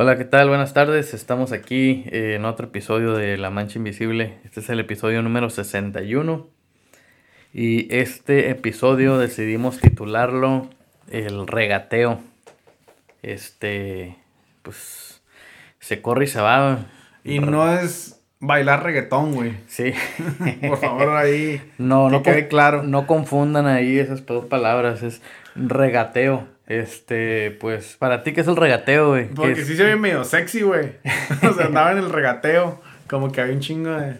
Hola, ¿qué tal? Buenas tardes. Estamos aquí eh, en otro episodio de La Mancha Invisible. Este es el episodio número 61. Y este episodio decidimos titularlo El regateo. Este, pues, se corre y se va. Y no es bailar reggaetón, güey. Sí. Por favor, ahí. No, que no, quede claro. no confundan ahí esas dos palabras. Es regateo. Este, pues, para ti, ¿qué es el regateo, güey? ¿Qué Porque sí se ve medio sexy, güey. o sea, andaba en el regateo. Como que había un chingo de.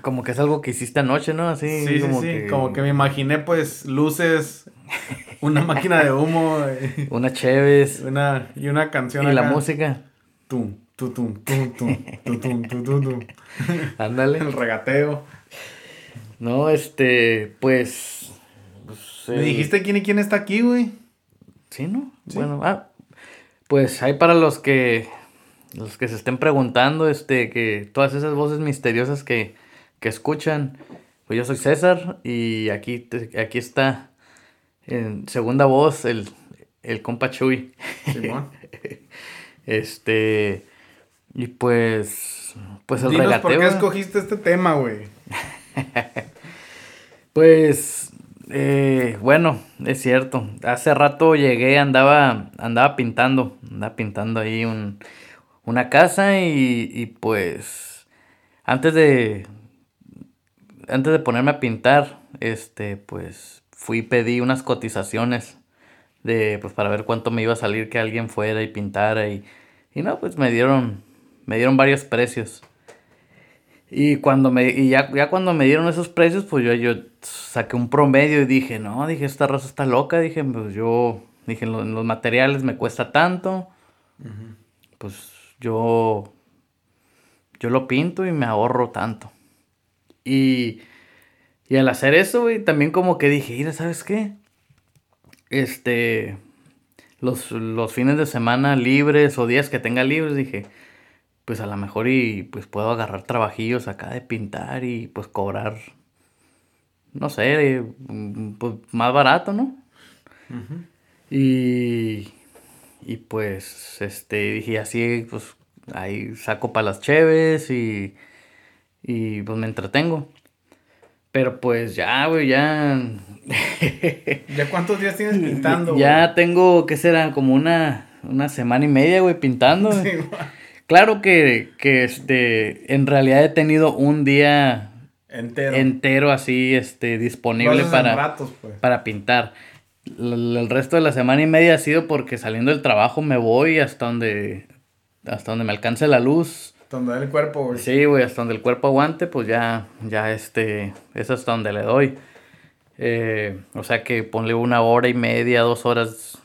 Como que es algo que hiciste anoche, ¿no? Así, Sí, sí, como sí. que... Como que me imaginé, pues, luces, una máquina de humo, güey, Una Cheves una, y una canción y la música. Tum, tu, tum, tum, tum, tu, tum, tu, tu, tum. Ándale. El regateo. No, este, pues... pues, ¿Me el- dijiste quién y quién está aquí, güey? Sí, ¿no? Sí. Bueno, ah, pues hay para los que los que se estén preguntando, este, que todas esas voces misteriosas que, que escuchan, pues yo soy César y aquí, te- aquí está en segunda voz el, el compa Chuy. Simón. Este, y pues, pues el Dinos regateo. por qué escogiste este tema, güey. Pues, eh, bueno, es cierto. Hace rato llegué, andaba, andaba pintando, andaba pintando ahí un, una casa y, y pues, antes de, antes de ponerme a pintar, este, pues, fui pedí unas cotizaciones de, pues, para ver cuánto me iba a salir que alguien fuera y pintara y, y no, pues, me dieron, me dieron varios precios. Y cuando me, y ya, ya cuando me dieron esos precios, pues yo, yo saqué un promedio y dije, no, dije, esta raza está loca, dije, pues yo, dije, "lo- los materiales me cuesta tanto, pues yo, yo lo pinto y me ahorro tanto. Y, y al hacer eso, güey, también como que dije, mira, ¿sabes qué? Este, los, los fines de semana libres o días que tenga libres, dije, pues a lo mejor y pues puedo agarrar trabajillos acá de pintar y pues cobrar, no sé, mm, pues más barato, ¿no? Y, y pues, este, dije así, pues ahí saco para las cheves y, y pues me entretengo. Pero pues ya, güey, ya... ¿Ya cuántos días tienes pintando, ya tengo, ¿qué será? Como una, una semana y media, güey, pintando. Sí, güey. Claro que, que este, en realidad he tenido un día Entero. entero así, este, disponible para, ratos, pues. para pintar. El resto de la semana y media ha sido porque saliendo del trabajo me voy hasta donde, hasta donde me alcance la luz. Donde da el cuerpo, güey. Sí, güey, hasta donde el cuerpo aguante, pues ya, ya este, es hasta donde le doy. Eh, o sea que ponle una hora y media, dos horas,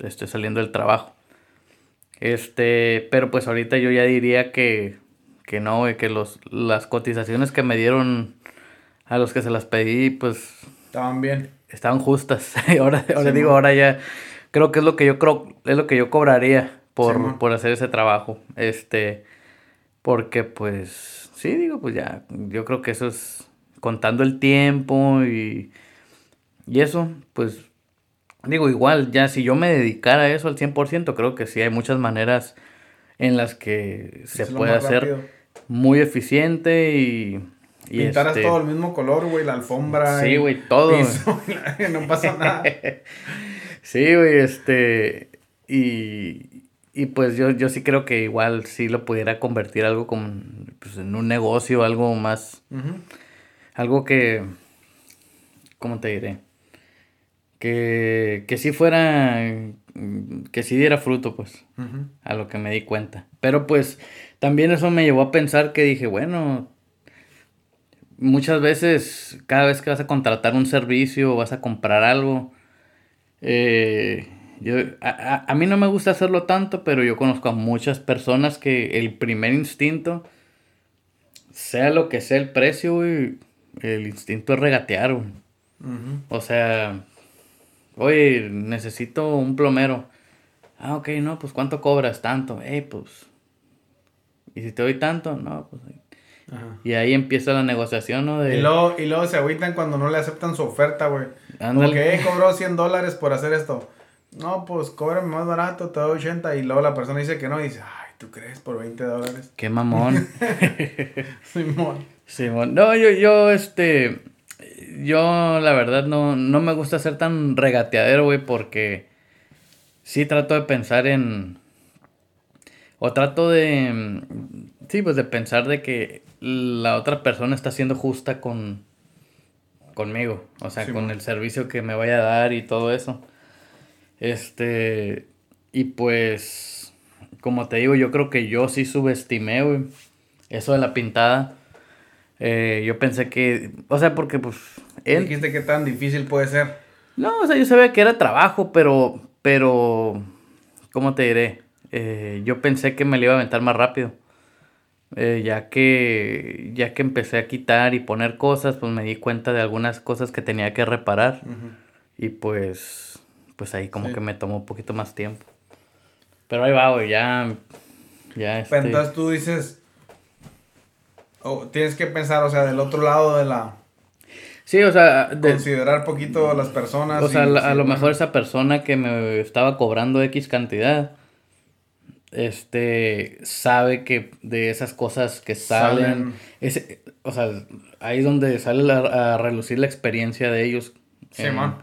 este, saliendo del trabajo. Este, pero pues ahorita yo ya diría que, que no, güey, que los, las cotizaciones que me dieron a los que se las pedí, pues Estaban bien. estaban justas. Y ahora, ahora Sí, digo, ahora ya creo que es lo que yo creo, es lo que yo cobraría por, Sí, por hacer ese trabajo. Este, porque pues, sí, digo, pues ya, yo creo que eso es contando el tiempo y, y eso, pues, digo, igual, ya si yo me dedicara a eso al 100%, creo que sí hay muchas maneras en las que se Es puede hacer rápido. muy eficiente y... y Pintaras este, todo el mismo color, güey, la alfombra. Sí, güey, todo. piso, no pasa nada. Sí, güey, este. Y, y pues yo, yo sí creo que igual sí lo pudiera convertir algo como pues, en un negocio, algo más. Algo que. ¿Cómo te diré? Que, que sí fuera. Que sí diera fruto, pues. A lo que me di cuenta. Pero pues también eso me llevó a pensar que dije, bueno. Muchas veces, cada vez que vas a contratar un servicio o vas a comprar algo, eh, yo, a, a- a mí no me gusta hacerlo tanto, pero yo conozco a muchas personas que el primer instinto, sea lo que sea el precio, güey, el instinto es regatear, güey. O sea, oye, necesito un plomero. Ah, ok, no, pues ¿cuánto cobras? Tanto. Eh, pues. ¿Y si te doy tanto? No, pues. Ajá. Y ahí empieza la negociación, ¿no? De, Y luego, y luego se agüitan cuando no le aceptan su oferta, güey. Como que eh, cobró 100 dólares por hacer esto. No, pues cóbrame más barato, te doy 80. Y luego la persona dice que no y dice, ay, ¿tú crees? Por 20 dólares. Qué mamón. Simón. Simón. No, yo, yo, este. Yo, la verdad, no, no me gusta ser tan regateadero, güey, porque sí trato de pensar en. O trato de. Sí, pues de pensar de que la otra persona está siendo justa con. conmigo. O sea, con el servicio que me vaya a dar y todo eso. Este. Y pues. Como te digo, yo creo que yo sí subestimé, güey. Eso de la pintada. Eh, yo pensé que. O sea, porque pues. Él... Dijiste que tan difícil puede ser. No, o sea, yo sabía que era trabajo, pero. Pero. ¿Cómo te diré? Eh, yo pensé que me lo iba a aventar más rápido. Eh, ya que. Ya que empecé a quitar y poner cosas, pues me di cuenta de algunas cosas que tenía que reparar. Y pues. Pues ahí como que me tomó un poquito más tiempo. Pero ahí va, güey, ya. Ya este... Entonces tú dices. Oh, tienes que pensar, o sea, del otro lado de la. Sí, o sea. De... Considerar poquito a las personas. O sea, a lo mejor esa persona que me estaba cobrando X cantidad. Este. Sabe que de esas cosas que salen. Ese, o sea, ahí es donde sale a relucir la experiencia de ellos. Sí, man.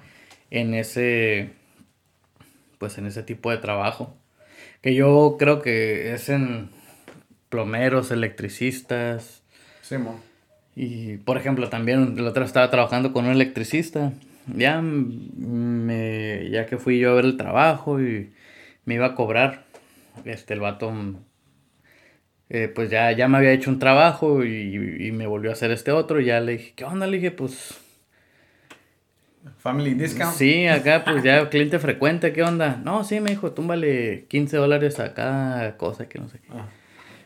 En ese. Pues en ese tipo de trabajo. Que yo creo que es en plomeros, electricistas. Sí. Y por ejemplo, también el otro estaba trabajando con un electricista. Ya, me, ya que fui yo a ver el trabajo y me iba a cobrar, este, el vato, eh, pues ya, ya me había hecho un trabajo y, y, me volvió a hacer este otro. Y ya le dije, ¿qué onda? Le dije, pues Family discount. Sí, acá pues ya cliente frecuente, ¿qué onda? No, sí, me dijo, túmbale 15 dólares a cada cosa que no sé qué. Ah.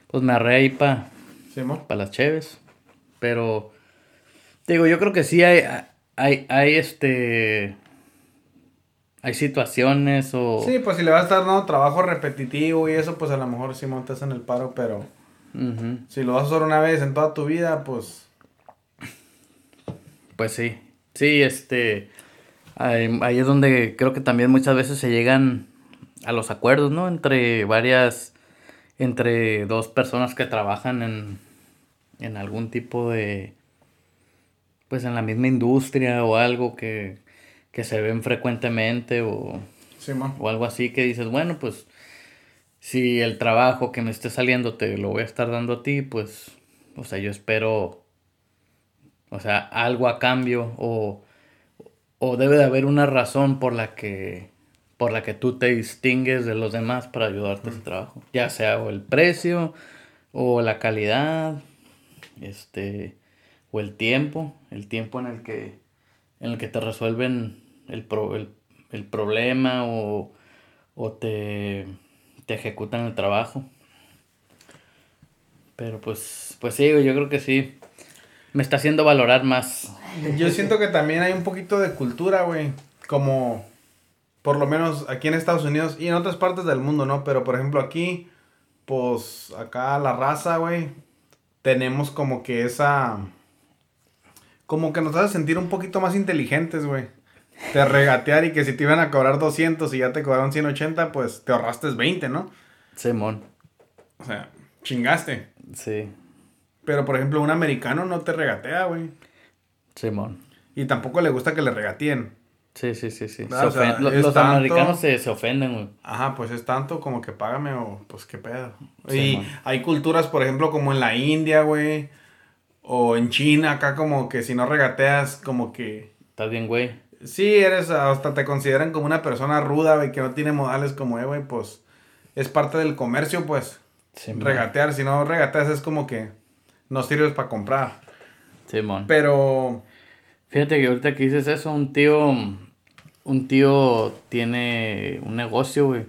Pues me arre ahí para pa las cheves. Pero, digo, yo creo que sí hay, hay, hay este... Hay situaciones o... Sí, pues si le vas a estar dando trabajo repetitivo y eso, pues a lo mejor sí montas en el paro, pero... Si lo vas a hacer una vez en toda tu vida, pues... Pues sí. Sí, este, ahí, es donde creo que también muchas veces se llegan a los acuerdos, ¿no? Entre varias, entre dos personas que trabajan en, en algún tipo de, pues en la misma industria o algo que, que se ven frecuentemente o, o algo así que dices, bueno, pues si el trabajo que me esté saliendo te lo voy a estar dando a ti, pues, o sea, yo espero o sea, algo a cambio o, o debe de haber una razón por la que por la que tú te distingues de los demás para ayudarte a ese trabajo. Ya sea o el precio o la calidad, este o el tiempo, el tiempo en el que en el que te resuelven el, el, problema o, o te, te ejecutan el trabajo. Pero pues, pues sí, yo creo que sí me está haciendo valorar más. Yo siento que también hay un poquito de cultura, güey. Como, por lo menos aquí en Estados Unidos y en otras partes del mundo, ¿no? Pero por ejemplo aquí, pues acá la raza, güey, tenemos como que esa... Como que nos hace sentir un poquito más inteligentes, güey. Te regatear y que si te iban a cobrar 200 y ya te cobraron 180, pues te ahorraste 20, ¿no? Simón. O sea, chingaste. Sí. Pero, por ejemplo, un americano no te regatea, güey. Simón. Y tampoco le gusta que le regateen. Sí, sí, sí, sí. los, americanos se, se, ofenden, güey. Ajá, pues es tanto como que págame o pues qué pedo. y hay culturas, por ejemplo, como en la India, güey. O en China, acá como que si no regateas, como que... Estás bien, güey. Sí, eres, hasta te consideran como una persona ruda, güey, que no tiene modales como, eh, güey, pues es parte del comercio, pues. Sí, regatear, si no regateas es como que no sirves para comprar. Simón. Pero. Fíjate que ahorita que dices eso, un tío. Un tío tiene un negocio, güey.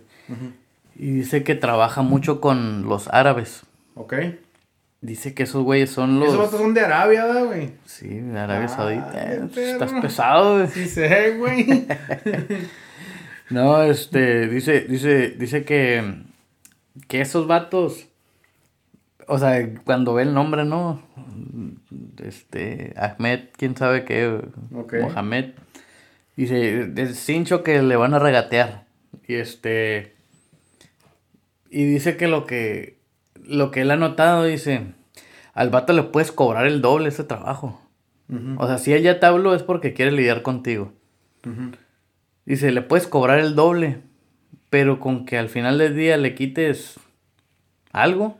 Y dice que trabaja mucho con los árabes. Ok. Dice que esos güeyes son los. Esos son de Arabia, güey. Sí, de Arabia ah, Saudita. Estás pesado, güey. Sí sé, güey. no, este, dice, dice, dice que. Que esos vatos o sea, cuando ve el nombre, ¿no? Este, Ahmed, quién sabe qué, Mohamed. Dice, es cincho que le van a regatear. Y este, Y dice que lo que, lo que él ha notado, dice, al vato le puedes cobrar el doble ese trabajo. O sea, si él ya te habló es porque quiere lidiar contigo. Dice, le puedes cobrar el doble, pero con que al final del día le quites algo,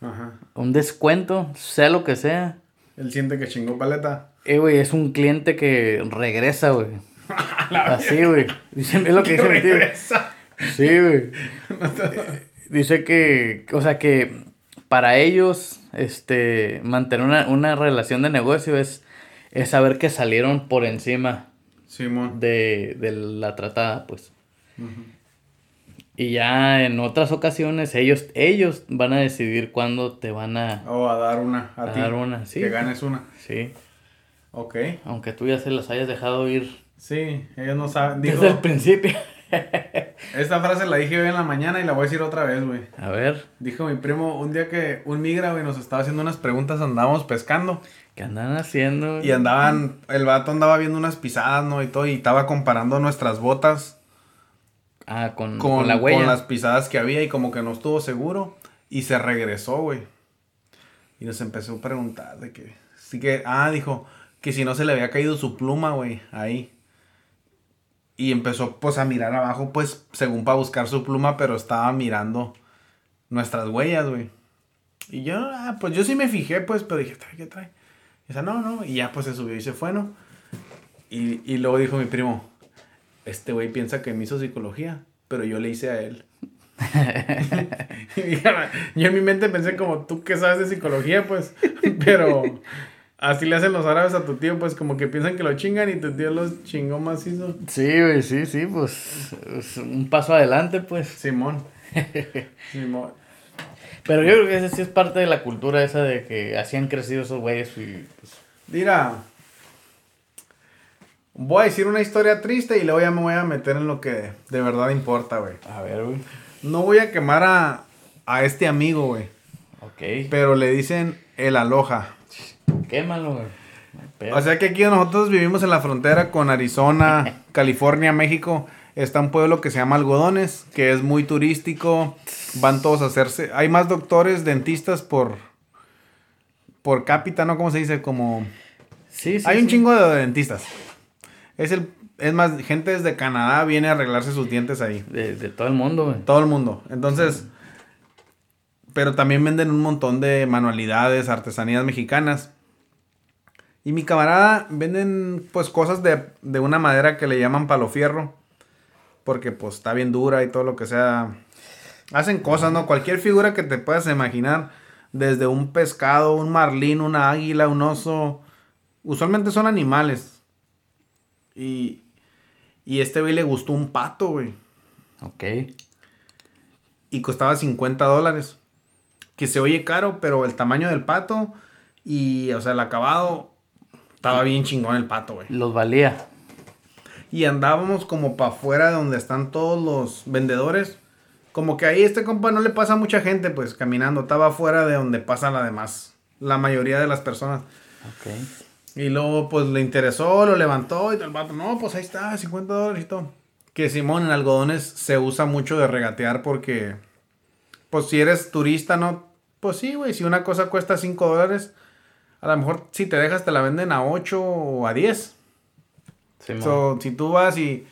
Ajá. un descuento, sea lo que sea. Él siente que chingó paleta. Eh, güey, es un cliente que regresa, güey. Así, güey. Dice, es lo que dice mi tío. Regresa. Sí, güey. Dice que, o sea, que para ellos, este, mantener una, una relación de negocio es, es saber que salieron por encima Simón. de, de la tratada, pues. Y ya en otras ocasiones ellos, ellos van a decidir cuándo te van a, O a dar una a, a ti. dar una, sí. Que ganes una. Sí, Ok. aunque tú ya se las hayas dejado ir Sí, ellos no saben. Dijo, desde el principio. esta frase la dije hoy en la mañana y la voy a decir otra vez, güey. A ver, Dijo mi primo un día que un migra, güey, nos estaba haciendo unas preguntas, andábamos pescando. ¿qué andan haciendo? Y andaban, el vato andaba viendo unas pisadas, ¿no? Y todo, y estaba comparando nuestras botas Ah, con, con, con la huella. con las pisadas que había y como que no estuvo seguro. Y se regresó, güey. Y nos empezó a preguntar de que... Sí que... Ah, dijo que si no se le había caído su pluma, güey, ahí. Y empezó pues a mirar abajo, pues según para buscar su pluma, pero estaba mirando nuestras huellas, güey. Y yo, ah, pues yo sí me fijé, pues, pero dije, ¿trae qué trae? Y dice, no, no. Y ya pues se subió y se fue, ¿no? Y, y luego dijo mi primo, este güey piensa que me hizo psicología, pero yo le hice a él. Dije, yo en mi mente pensé como tú que sabes de psicología, pues, pero así le hacen los árabes a tu tío, pues como que piensan que lo chingan y tu tío los chingó macizo. Sí, güey, sí, sí, pues es un paso adelante, pues. Simón. Simón. Pero yo creo que esa sí es parte de la cultura esa de que así han crecido esos güeyes y pues... Mira, voy a decir una historia triste y luego ya me voy a meter en lo que de verdad importa, güey. A ver, güey. No voy a quemar a, a este amigo, güey, Ok. pero le dicen el aloja. Quémalo, güey. O sea que aquí nosotros vivimos en la frontera con Arizona, California, México. Está un pueblo que se llama Algodones, que es muy turístico. Van todos a hacerse. Hay más doctores, dentistas por por cápita, ¿no? ¿Cómo se dice? Como sí, sí, hay un sí. chingo de dentistas. Es el es más gente desde Canadá viene a arreglarse sus dientes ahí. De, de todo el mundo, güey. Todo el mundo. Entonces, pero también venden un montón de manualidades, artesanías mexicanas. Y mi camarada venden pues cosas de, de una madera que le llaman palo fierro. Porque pues está bien dura y todo lo que sea. Hacen cosas, ¿no? Cualquier figura que te puedas imaginar. Desde un pescado, un marlín, una águila, un oso. Usualmente son animales. Y, y este güey le gustó un pato, güey Ok. y costaba 50 dólares. Que se oye caro, pero el tamaño del pato y, o sea, el acabado estaba bien chingón el pato, güey. Los valía. Y andábamos como para afuera de donde están todos los vendedores. Como que ahí este compa no le pasa a mucha gente, pues caminando. Estaba afuera de donde pasa la demás. La mayoría de las personas. Ok. Y luego, pues le interesó, lo levantó y el vato, no, pues ahí está, 50 dólares y todo. Que Simón, en algodones se usa mucho de regatear porque, pues si eres turista, ¿no? Pues sí, güey, si una cosa cuesta 5 dólares, a lo mejor si te dejas te la venden a 8 o a 10. Sí, mo. So, si tú vas y,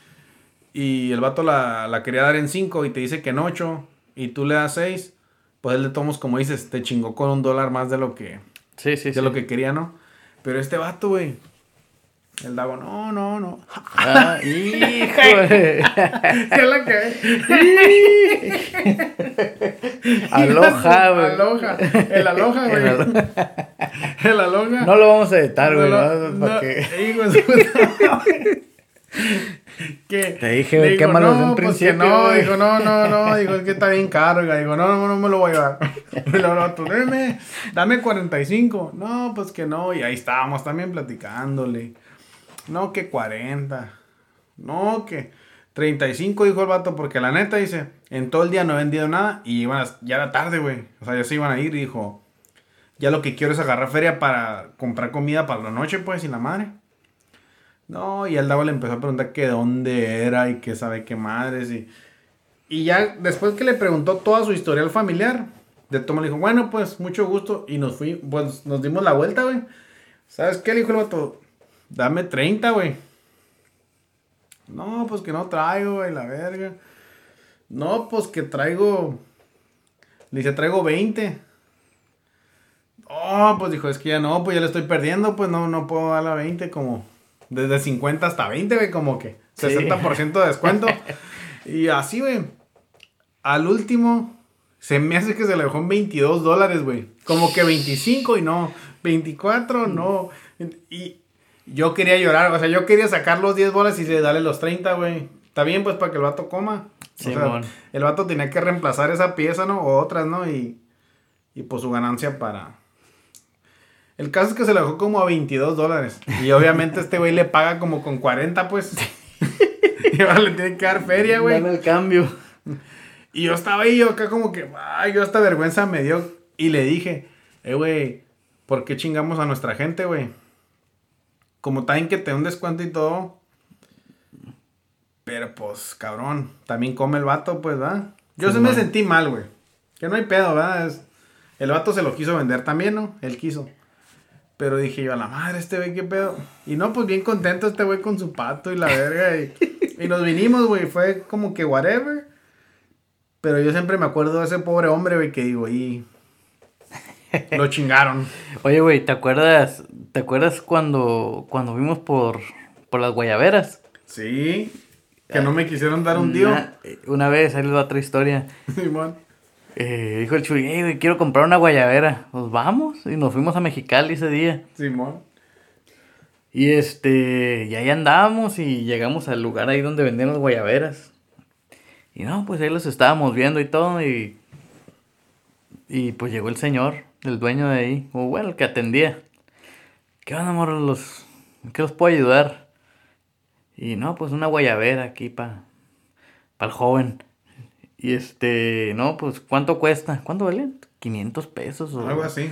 y el vato la, la quería dar en 5 y te dice que en 8 y tú le das 6, pues él le tomos, como dices, te chingó con un dólar más de lo que, sí, sí. de sí. lo que quería, ¿no? Pero este vato, güey, el Dago, no, no, no. Ah, híjole. ¿Qué la que? Aloha, güey. Aloha. El aloha, güey. El. El aloha. No lo vamos a editar, güey. No, ¿no? no, ¿Para no? ¿Qué? Te dije, Digo, quémalo desde un pues que principio, no, dijo, no, no, no, dijo, es que está bien caro, digo, no, no, no me lo voy a llevar. No, tú, dame, dame 45. No, pues que no, y ahí estábamos también platicándole. No, que 40. No, que 35, dijo el vato, porque la neta dice, en todo el día no he vendido nada y iban a- ya era tarde, güey. O sea, ya se iban a ir y dijo, ya lo que quiero es agarrar feria para comprar comida para la noche, pues, y la madre. No, y el Davo le empezó a preguntar que dónde era y que sabe qué madres y... Y ya después que le preguntó toda su historial familiar, de toma le dijo, bueno, pues mucho gusto. Y nos fui, pues nos dimos la vuelta, güey. ¿Sabes qué? Le dijo el vato, dame 30, güey. No, pues que no traigo, güey, la verga. No, pues que traigo. Le dice, traigo 20. Oh, pues dijo, es que ya no, pues ya le estoy perdiendo, pues no, no puedo dar la 20, como desde 50 hasta 20, güey, como que 60% de descuento. y así, güey. Al último, se me hace que se le dejó en 22 dólares, güey. Como que 25 y no, 24, no. Y yo quería llorar, o sea, yo quería sacar los 10 bolas y darle los 30, güey. Está bien, pues, para que el vato coma. Sí, el vato tenía que reemplazar esa pieza, ¿no? O otras, ¿no? Y, y pues su ganancia para, el caso es que se lo dejó como a 22 dólares. Y obviamente este güey le paga como con 40, pues. y ahora le tiene que dar feria, güey. El cambio. Y yo estaba ahí, yo acá como que, ay, yo esta vergüenza me dio. Y le dije, eh, güey, ¿por qué chingamos a nuestra gente, güey? Como también que te un descuento y todo. Pero pues, cabrón, también come el vato, pues, ¿verdad? Yo se me sentí mal, güey. Que no hay pedo, ¿verdad? el vato se lo quiso vender también, ¿no? Él quiso. Pero dije yo, a la madre, este güey, qué pedo. Y no, pues bien contento este güey con su pato y la verga. Y, nos vinimos, güey. Fue como que whatever. Pero yo siempre me acuerdo de ese pobre hombre, güey, que digo, y. Lo chingaron. Oye, güey, ¿te acuerdas? ¿Te acuerdas cuando, cuando vimos por, por las guayaberas? Sí. Que no me quisieron dar un tío. Una, vez, ahí les va otra historia. Simón. Eh, dijo el Chuy, hey, quiero comprar una guayabera. Pues vamos. Y nos fuimos a Mexicali ese día. Simón. Y este, y ahí andábamos y llegamos al lugar ahí donde vendían las guayaberas. Y no, pues ahí los estábamos viendo y todo. Y, y pues llegó el señor, el dueño de ahí, o bueno, el que atendía. ¿Qué onda, amor? Los, ¿Qué los puedo ayudar? Y no, pues una guayabera aquí para pa el joven. Y este, no, pues, ¿cuánto cuesta? ¿Cuánto vale? 500 pesos o... Algo así.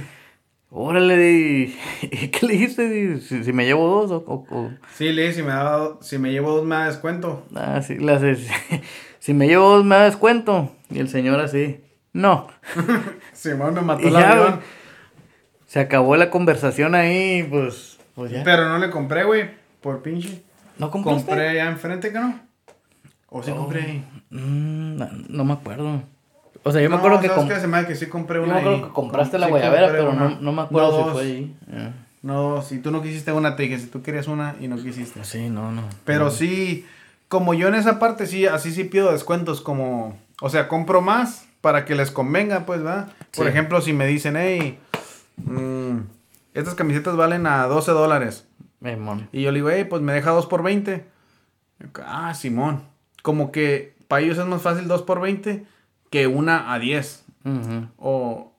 Órale, ¿y qué le dijiste? Si, me llevo dos o, o, Sí, le dije, si me, da, si me llevo dos me da descuento. Ah, sí, le hace, si me llevo dos me da descuento. Y el señor así, no. Simón me mató la avión. Se acabó la conversación ahí, pues, pues ya. Pero no le compré, güey, por pinche. ¿No compraste? Compré allá enfrente, ¿que no? ¿O sí compré ahí? Mm, no, me acuerdo. O sea, yo me acuerdo que... ¿sabes que se que sí compré una Yo me acuerdo que compraste la guayabera, pero no, no, me acuerdo si fue ahí. No, si tú no quisiste una, te dije, si tú querías una y no quisiste. Sí, no, no. Pero sí, como yo en esa parte sí, así sí pido descuentos, como... O sea, compro más para que les convenga, pues, ¿verdad? Por ejemplo, si me dicen, hey, mm, estas camisetas valen a 12 dólares. y yo le digo, hey, pues me deja 2 por 20. Ah, Simón. Como que para ellos es más fácil 2 por 20 que una a 10. O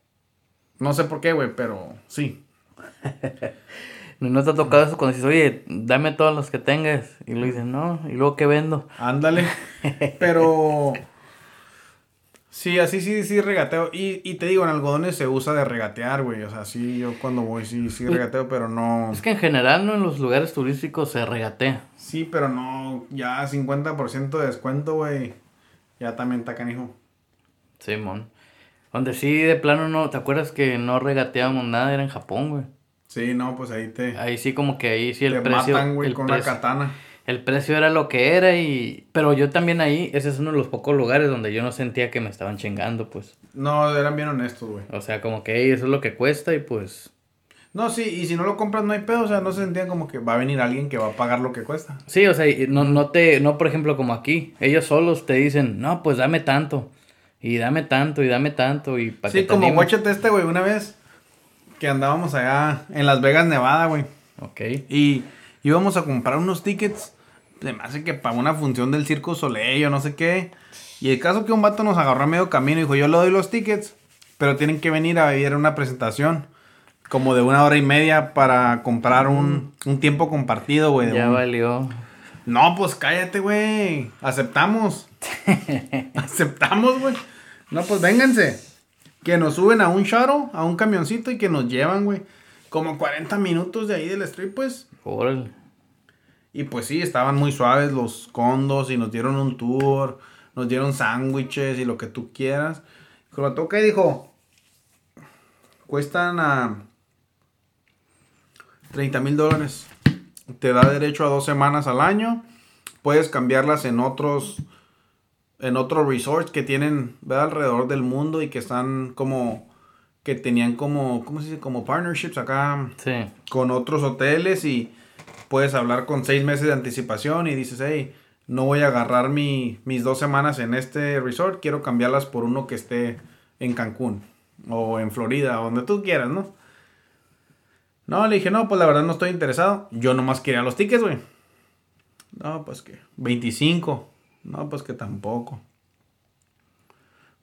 no sé por qué, güey, pero sí. no te ha tocado eso cuando dices, oye, dame todos los que tengas. Y lo dicen, no, y luego qué vendo. Ándale. pero Sí, así sí, sí regateo. Y, y te digo, en algodones se usa de regatear, güey. O sea, sí, yo cuando voy sí, sí regateo, pero no... Es que en general, ¿no? En los lugares turísticos se regatea. Sí, pero no, ya 50% de descuento, güey. Ya también está canijo. Sí, mon. Donde sí, de plano, no... ¿Te acuerdas que no regateábamos nada? Era en Japón, güey. Sí, no, pues ahí te... Ahí sí como que ahí sí el te precio... matan, güey, con una katana el precio era lo que era y... Pero yo también ahí, ese es uno de los pocos lugares donde yo no sentía que me estaban chingando, pues. No, eran bien honestos, güey. O sea, como que eso es lo que cuesta y pues... No, sí, y si no lo compras no hay pedo, o sea, no se sentían como que va a venir alguien que va a pagar lo que cuesta. Sí, o sea, no, no te, no por ejemplo como aquí, ellos solos te dicen, no, pues dame tanto, y dame tanto, y dame tanto, y para Sí, como guáchate este, güey, una vez que andábamos allá en Las Vegas, Nevada, güey. Ok. Y íbamos a comprar unos tickets se me hace que para una función del Circo Soleil o no sé qué. Y el caso que un vato nos agarró a medio camino y dijo, yo le doy los tickets, pero tienen que venir a ver una presentación. Como de una hora y media para comprar un, un tiempo compartido, güey. Ya valió. No, pues cállate, güey. Aceptamos. Aceptamos, güey. No, pues vénganse. Que nos suben a un charo, a un camioncito y que nos llevan, güey. Como 40 minutos de ahí del strip, pues. Órale. Y pues sí, estaban muy suaves los condos y nos dieron un tour. nos dieron sándwiches y lo que tú quieras. Lo toca y dijo, cuestan a 30 mil dólares. Te da derecho a dos semanas al año. Puedes cambiarlas en otros, en otros resorts que tienen ¿verdad? alrededor del mundo y que están como, que tenían como, ¿cómo se dice? Como partnerships acá Sí. con otros hoteles y puedes hablar con seis meses de anticipación y dices, hey, no voy a agarrar mi, mis dos semanas en este resort, quiero cambiarlas por uno que esté en Cancún o en Florida, donde tú quieras, ¿no? No, le dije, no, pues la verdad no estoy interesado. Yo nomás quería los tickets, güey. No, pues que 25. No, pues que tampoco.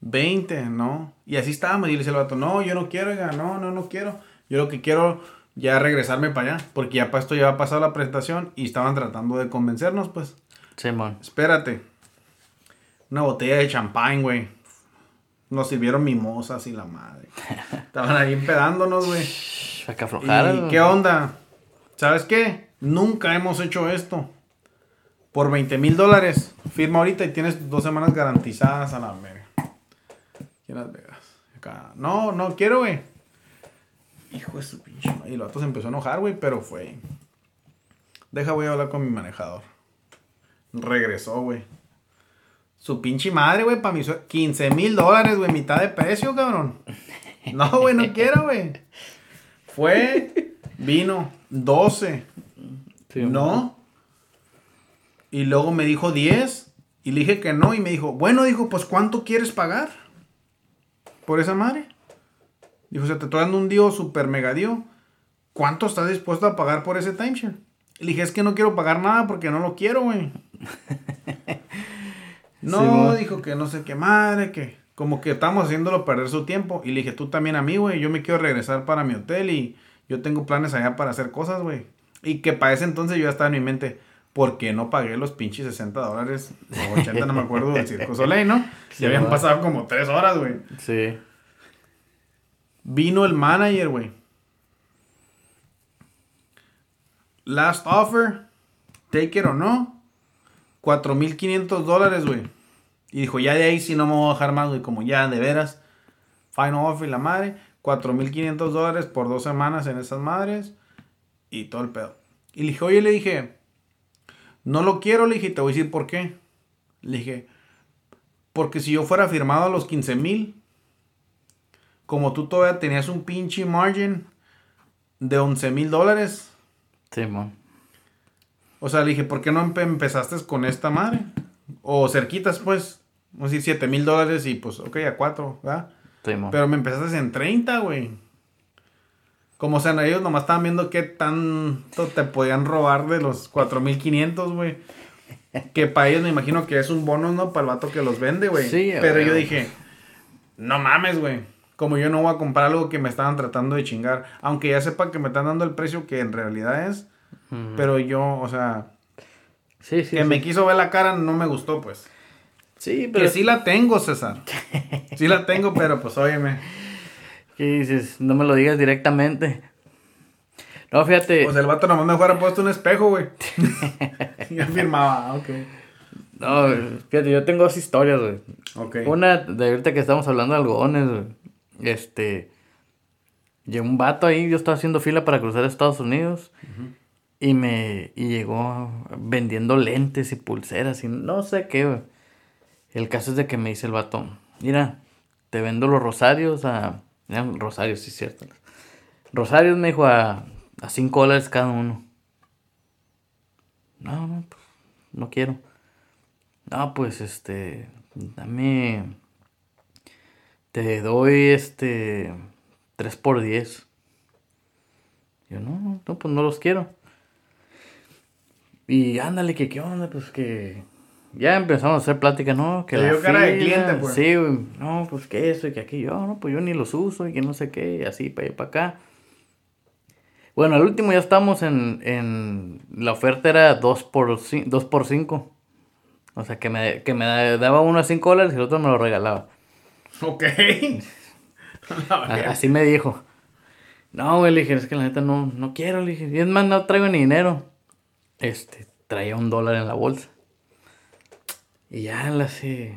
20, no. Y así estábamos. Y le dice el vato, no, yo no quiero, oiga, no, no, no quiero. Yo lo que quiero ya regresarme para allá. Porque ya para esto ya ha pasado la presentación y estaban tratando de convencernos, pues. Simón. Espérate. Una botella de champán, güey. Nos sirvieron mimosas y la madre. Estaban ahí empedándonos, güey. Hay que aflojar. ¿Y qué onda? ¿Sabes qué? Nunca hemos hecho esto. Por 20 mil dólares. Firma ahorita y tienes dos semanas garantizadas a la verga. Aquí en Las Vegas. Acá. No, no quiero, güey. Hijo de su pinche madre. Y el vato se empezó a enojar, güey, pero fue. Deja, voy a hablar con mi manejador. Regresó, güey. Su pinche madre, güey, para mi sue- 15 mil dólares, güey, mitad de precio, cabrón. No, güey, no quiero, güey. Fue, vino, 12. Sí, no. Y luego me dijo 10. Y le dije que no. Y me dijo, bueno, dijo, pues ¿cuánto quieres pagar? Por esa madre. Dijo, se te estoy dando un dio super mega dio. ¿Cuánto estás dispuesto a pagar por ese timeshare? Y le dije, es que no quiero pagar nada porque no lo quiero, güey. No, dijo que no sé qué madre, que como que estamos haciéndolo perder su tiempo. Y le dije, tú también a mí, güey, yo me quiero regresar para mi hotel y yo tengo planes allá para hacer cosas, güey. Y que para ese entonces yo ya estaba en mi mente, ¿por qué no pagué los pinches 60 dólares o 80, no me acuerdo, del Circo Soleil, ¿no? Sí, ya habían pasado como 3 horas, güey. Sí. Vino el manager, güey. Last offer, take it or no, 4.500 dólares, güey. Y dijo, ya de ahí sí no me voy a bajar más, güey, como ya de veras. Final offer la madre, 4.500 dólares por dos semanas en esas madres y todo el pedo. Y le dije, oye, le dije, no lo quiero, le dije, te voy a decir por qué. Le dije, porque si yo fuera firmado a los 15 mil, como tú todavía tenías un pinche margin de 11 mil dólares. Simón. O sea, le dije, ¿por qué no empe- empezaste con esta madre? O cerquitas, pues. Vamos a decir 7 mil dólares y pues, ok, a 4, ¿verdad? Simón. Pero me empezaste en 30, güey. Como o sea, ellos nomás estaban viendo qué tanto te podían robar de los 4500, güey. Que para ellos me imagino que es un bonus, ¿no? Para el vato que los vende, güey. Sí, Pero yo dije, no mames, güey. Como yo no voy a comprar algo que me estaban tratando de chingar. Aunque ya sepa que me están dando el precio que en realidad es. Pero yo, o sea, Sí, sí. que sí. me quiso ver la cara no me gustó, pues. Sí, pero Que sí la tengo, César. Sí la tengo, pero pues óyeme. ¿Qué dices? No me lo digas directamente. No, fíjate. Pues el vato nomás me fuera puesto un espejo, güey. y él firmaba, ah, ok. No, fíjate, yo tengo dos historias, güey. Ok. Una de ahorita que estamos hablando de algodones, güey. Este. Llegó un vato ahí, yo estaba haciendo fila para cruzar a Estados Unidos. Y me. Y llegó vendiendo lentes y pulseras y no sé qué. El caso es de que me dice el vato. Mira, te vendo los rosarios a. Rosarios, sí, cierto. Rosarios me dijo a. A 5 dólares cada uno. No, no, pues, no quiero. No, pues este, dame, te doy este, 3 por 10. Yo, no, no, pues no los quiero. Y ándale, que qué onda, pues que ya empezamos a hacer plática, ¿no? Que Te la dio cara de cliente, pues. Sí, güey, no, pues que eso y que aquello, no, pues yo ni los uso y que no sé qué, y así para allá para acá. Bueno, al último ya estamos en, en la oferta era 2 por 5. por cinco. O sea, que me, que me daba uno a 5 dólares y el otro me lo regalaba. Ok. Así me dijo. No, güey, le dije, es que la neta no, no quiero, le dije. Y es más, no traigo ni dinero. Este, traía un dólar en la bolsa. Y ya, la así.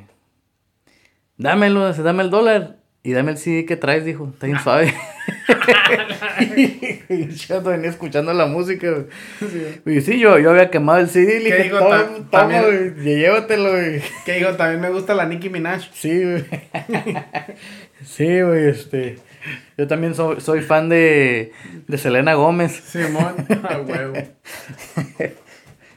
Dámelo, dame el dólar. Y dame el CD que traes, dijo. Está bien suave. Y yo venía escuchando la música. Sí. Y sí, yo, yo había quemado el CD. Le dije, toma, y llévatelo. ¿Qué digo? También me gusta la Nicki Minaj. Sí, güey. sí, güey, este. Yo también soy, soy fan de, de Selena Gómez. Simón, a huevo.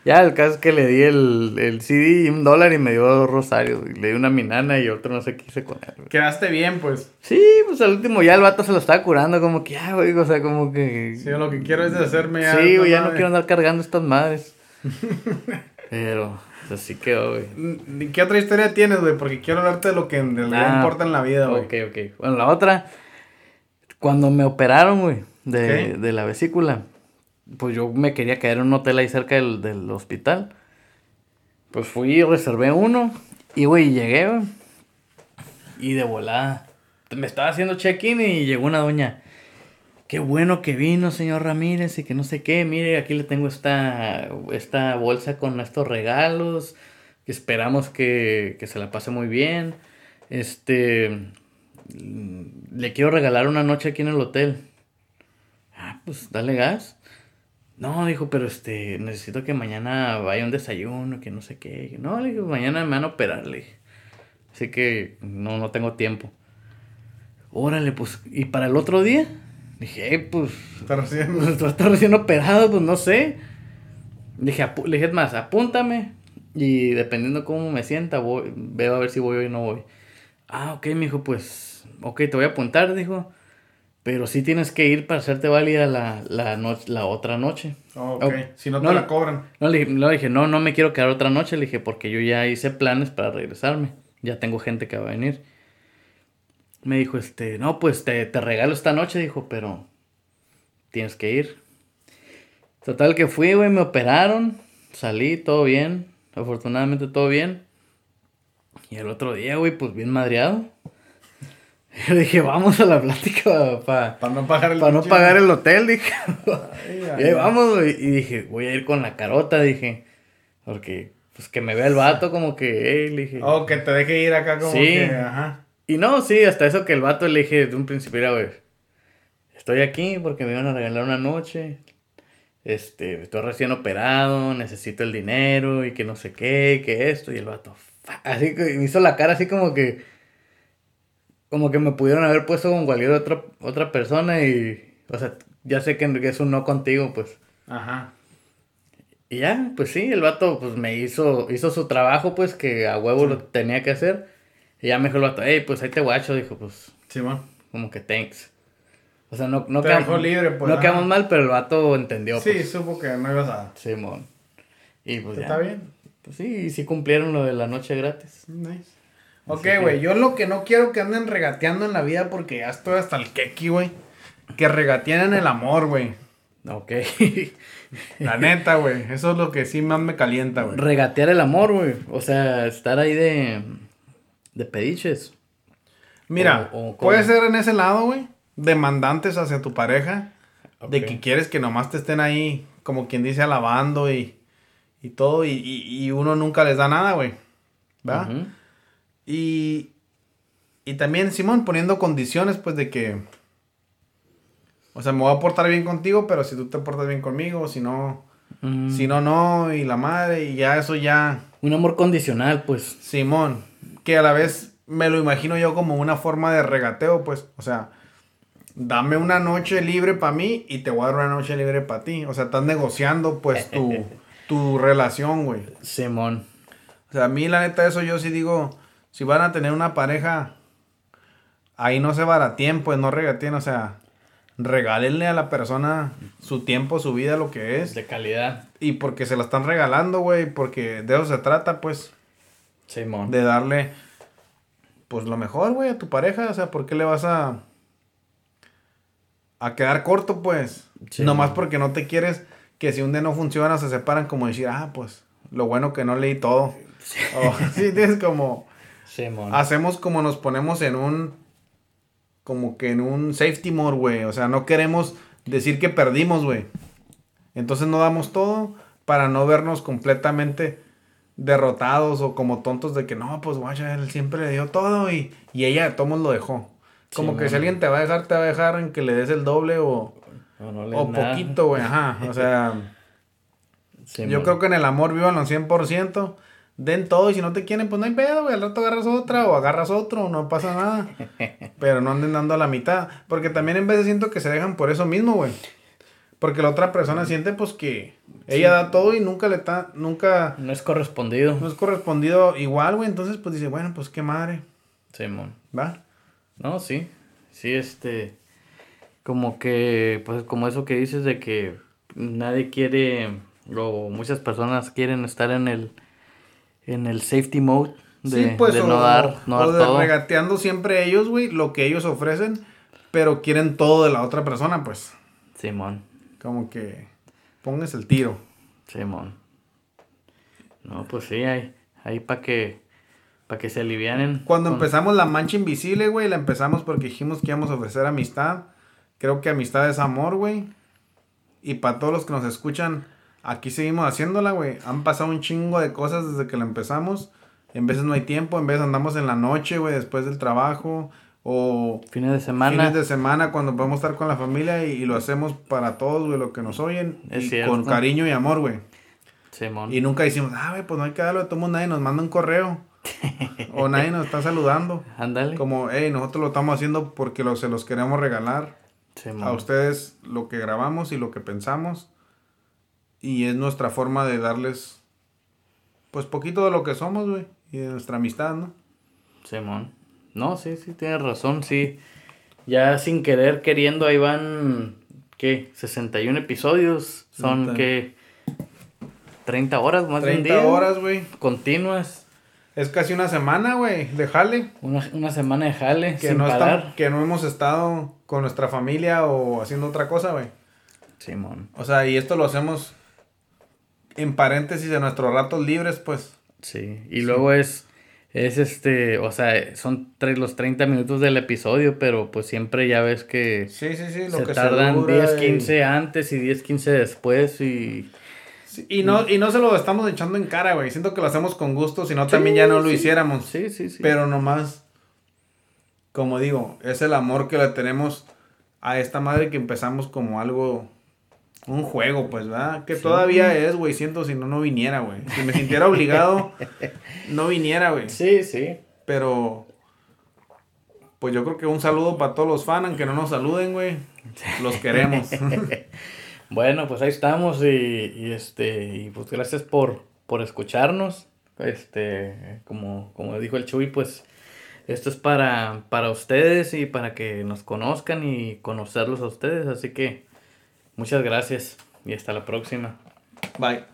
Ya, el caso es que le di el, el CD y un dólar y me dio dos rosarios. Y le di una minana y otro no sé qué hice con él. Quedaste bien, pues. Sí, pues al último ya el vato se lo estaba curando, como que, ya, güey, o sea, como que... Sí, lo que quiero es hacerme ya... Sí, güey, ya no quiero andar cargando estas madres. Pero, pues así quedó, güey. ¿Qué otra historia tienes, güey? Porque quiero hablarte de lo que en realidad ah, importa en la vida, güey. Ok, ok. Bueno, la otra, cuando me operaron, güey, de, de la vesícula pues yo me quería quedar en un hotel ahí cerca del, del hospital. Pues fui y reservé uno. Y, güey, llegué. Y de volada. Me estaba haciendo check-in y llegó una doña. Qué bueno que vino, señor Ramírez, y que no sé qué. Mire, aquí le tengo esta, esta bolsa con estos regalos. Esperamos que, que se la pase muy bien. Este. Le quiero regalar una noche aquí en el hotel. Ah, pues dale gas. No, dijo, pero este, necesito que mañana vaya un desayuno, que no sé qué. No, le dije, mañana me van a operar, le dije. Así que no, no tengo tiempo. Órale, pues, ¿y para el otro día? Dije, pues. Está recién. Está recién operado, pues no sé. Dije, le dije, más, apúntame. Y dependiendo cómo me sienta, voy, veo a ver si voy o no voy. Ah, ok, me dijo, pues, ok, te voy a apuntar, dijo. Pero sí tienes que ir para hacerte válida la, la, la otra noche. Oh, ok, si no te la cobran. No le, dije, no, no me quiero quedar otra noche. Le dije, porque yo ya hice planes para regresarme. Ya tengo gente que va a venir. Me dijo, este, no, pues te, te regalo esta noche, dijo, pero tienes que ir. Total que fui, güey, me operaron. Salí, todo bien. Afortunadamente todo bien. Y el otro día, güey, pues bien madreado. Yo dije, vamos a la plática para no, pagar el, no pagar el hotel, dije. y ahí vamos, y dije, voy a ir con la carota, dije. Porque, pues que me vea el vato como que, le dije. Oh, que te deje ir acá como que, ajá. Y no, sí, hasta eso que el vato le dije de un principio, era, güey, estoy aquí porque me iban a regalar una noche. Este, estoy recién operado, necesito el dinero y que no sé qué, que esto. Y el vato, así que me hizo la cara así como que como que me pudieron haber puesto con cualquier otra, otra persona y, o sea, ya sé que es un no contigo, pues. Ajá. Y ya, pues sí, el vato pues me hizo, hizo su trabajo, pues, que a huevo lo tenía que hacer. Y ya me dijo el vato, hey, pues ahí te guacho, dijo, pues. Sí. Como que thanks. O sea, no, no, quedamos, libre, pues, no quedamos mal, pero el vato entendió. Sí, pues. supo que no ibas a. Simón. y pues ¿Está bien? Pues sí, sí cumplieron lo de la noche gratis. Nice. Ok, güey, yo lo que no quiero que anden regateando en la vida porque ya estoy hasta el keki, güey. Que regateen en el amor, güey. Ok. la neta, güey. Eso es lo que sí más me calienta, güey. Regatear el amor, güey. O sea, estar ahí de. de pediches. Mira, puede ser en ese lado, güey. Demandantes hacia tu pareja. De que quieres que nomás te estén ahí, como quien dice, alabando y, y todo. Y, y, uno nunca les da nada, güey. ¿Va? Y, y también, Simón, poniendo condiciones, pues, de que... O sea, me voy a portar bien contigo, pero si tú te portas bien conmigo, si no... Si no, no, y la madre, y ya eso ya... Un amor condicional, pues. Simón, que a la vez me lo imagino yo como una forma de regateo, pues, o sea, dame una noche libre para mí y te voy a dar una noche libre para ti. O sea, estás negociando, pues, tu, tu relación, güey. Simón. O sea, a mí, la neta, eso yo sí digo, si van a tener una pareja, ahí no se baratien, pues no regatien, o sea, regálenle a la persona su tiempo, su vida, lo que es. De calidad. Y porque se la están regalando, güey, porque de eso se trata, pues. Simón. De darle, pues lo mejor, güey, a tu pareja, o sea, ¿por qué le vas a... A quedar corto, pues. Nomás porque no te quieres que si un día no funciona se separan como decir, ah, pues, lo bueno que no leí todo. Sí, sí tienes como Hacemos como nos ponemos en un. Como que en un safety mode, güey. O sea, no queremos decir que perdimos, güey. Entonces no damos todo para no vernos completamente derrotados o como tontos de que no, pues guacha, él siempre le dio todo y, y ella todos lo dejó. Como Sí, que si alguien te va a dejar, te va a dejar en que le des el doble o, no o poquito, güey, ajá. O sea, Sí, yo creo que en el amor vivan al 100%. Den todo y si no te quieren, pues no hay pedo, güey. Al rato agarras otra o agarras otro, no pasa nada. Pero no anden dando a la mitad. Porque también en veces siento que se dejan por eso mismo, güey. Porque la otra persona siente pues que ella da todo y nunca le está, nunca No es correspondido. no es correspondido igual, güey. Entonces pues dice, bueno, pues qué madre, Simón. ¿va? No, sí. Sí, este. Como que, pues, como eso que dices de que nadie quiere, o muchas personas quieren estar en el, en el safety mode de, sí, pues de o, no dar, no o dar de todo. regateando siempre ellos, güey, lo que ellos ofrecen, pero quieren todo de la otra persona, pues. Simón, Como que pongas el tiro. Simón. No, pues sí, hay, hay para que, para que se alivianen. Cuando con- empezamos la mancha invisible, güey, la empezamos porque dijimos que íbamos a ofrecer amistad. Creo que amistad es amor, güey. Y para todos los que nos escuchan, aquí seguimos haciéndola, güey. Han pasado un chingo de cosas desde que la empezamos. En veces no hay tiempo, en veces andamos en la noche, güey, después del trabajo. O Fines de semana. fines de semana cuando podemos estar con la familia y, y lo hacemos para todos, güey, lo que nos oyen. Es y cierto. con cariño y amor, güey. Simón. Y nunca decimos, ah, güey, pues no hay que darlo de todo mundo, nadie nos manda un correo. o nadie nos está saludando. Ándale. Como, hey, nosotros lo estamos haciendo porque lo- se los queremos regalar Simón. a ustedes lo que grabamos y lo que pensamos. Y es nuestra forma de darles, pues, poquito de lo que somos, güey. Y de nuestra amistad, ¿no? Simón. No, sí, sí, tienes razón, sí. Ya sin querer, queriendo, ahí van, ¿qué? 61 episodios. Son. ¿qué? 30 horas más de un 30 día. horas, güey. Continuas. Es casi una semana, güey, de jale. Una, una semana de jale Que sin no, parar. que no hemos estado con nuestra familia o haciendo otra cosa, güey. Simón. O sea, y esto lo hacemos en paréntesis de nuestros ratos libres, pues. Sí. Y luego es, es este, o sea, son los 30 minutos del episodio, pero pues siempre ya ves que Sí, sí, sí, lo se que tardan dura 10, y- 15 antes y 10, 15 después y... Sí, y, no, y no se lo estamos echando en cara, güey. Siento que lo hacemos con gusto, si no también ya no lo sí. hiciéramos. Sí, sí, sí. Pero nomás, como digo, es el amor que le tenemos a esta madre que empezamos como algo, un juego, pues, ¿verdad? Que Sí. todavía es, güey. Siento si no, no viniera, güey. Si me sintiera obligado, no viniera, güey. Sí, sí. Pero, pues yo creo que un saludo para todos los fans, aunque no nos saluden, güey. Los queremos. Bueno, pues ahí estamos y, y, este y pues gracias por, por escucharnos. Este, como, como dijo el Chuy, pues esto es para, para ustedes y para que nos conozcan y conocerlos a ustedes. Así que muchas gracias y hasta la próxima. Bye.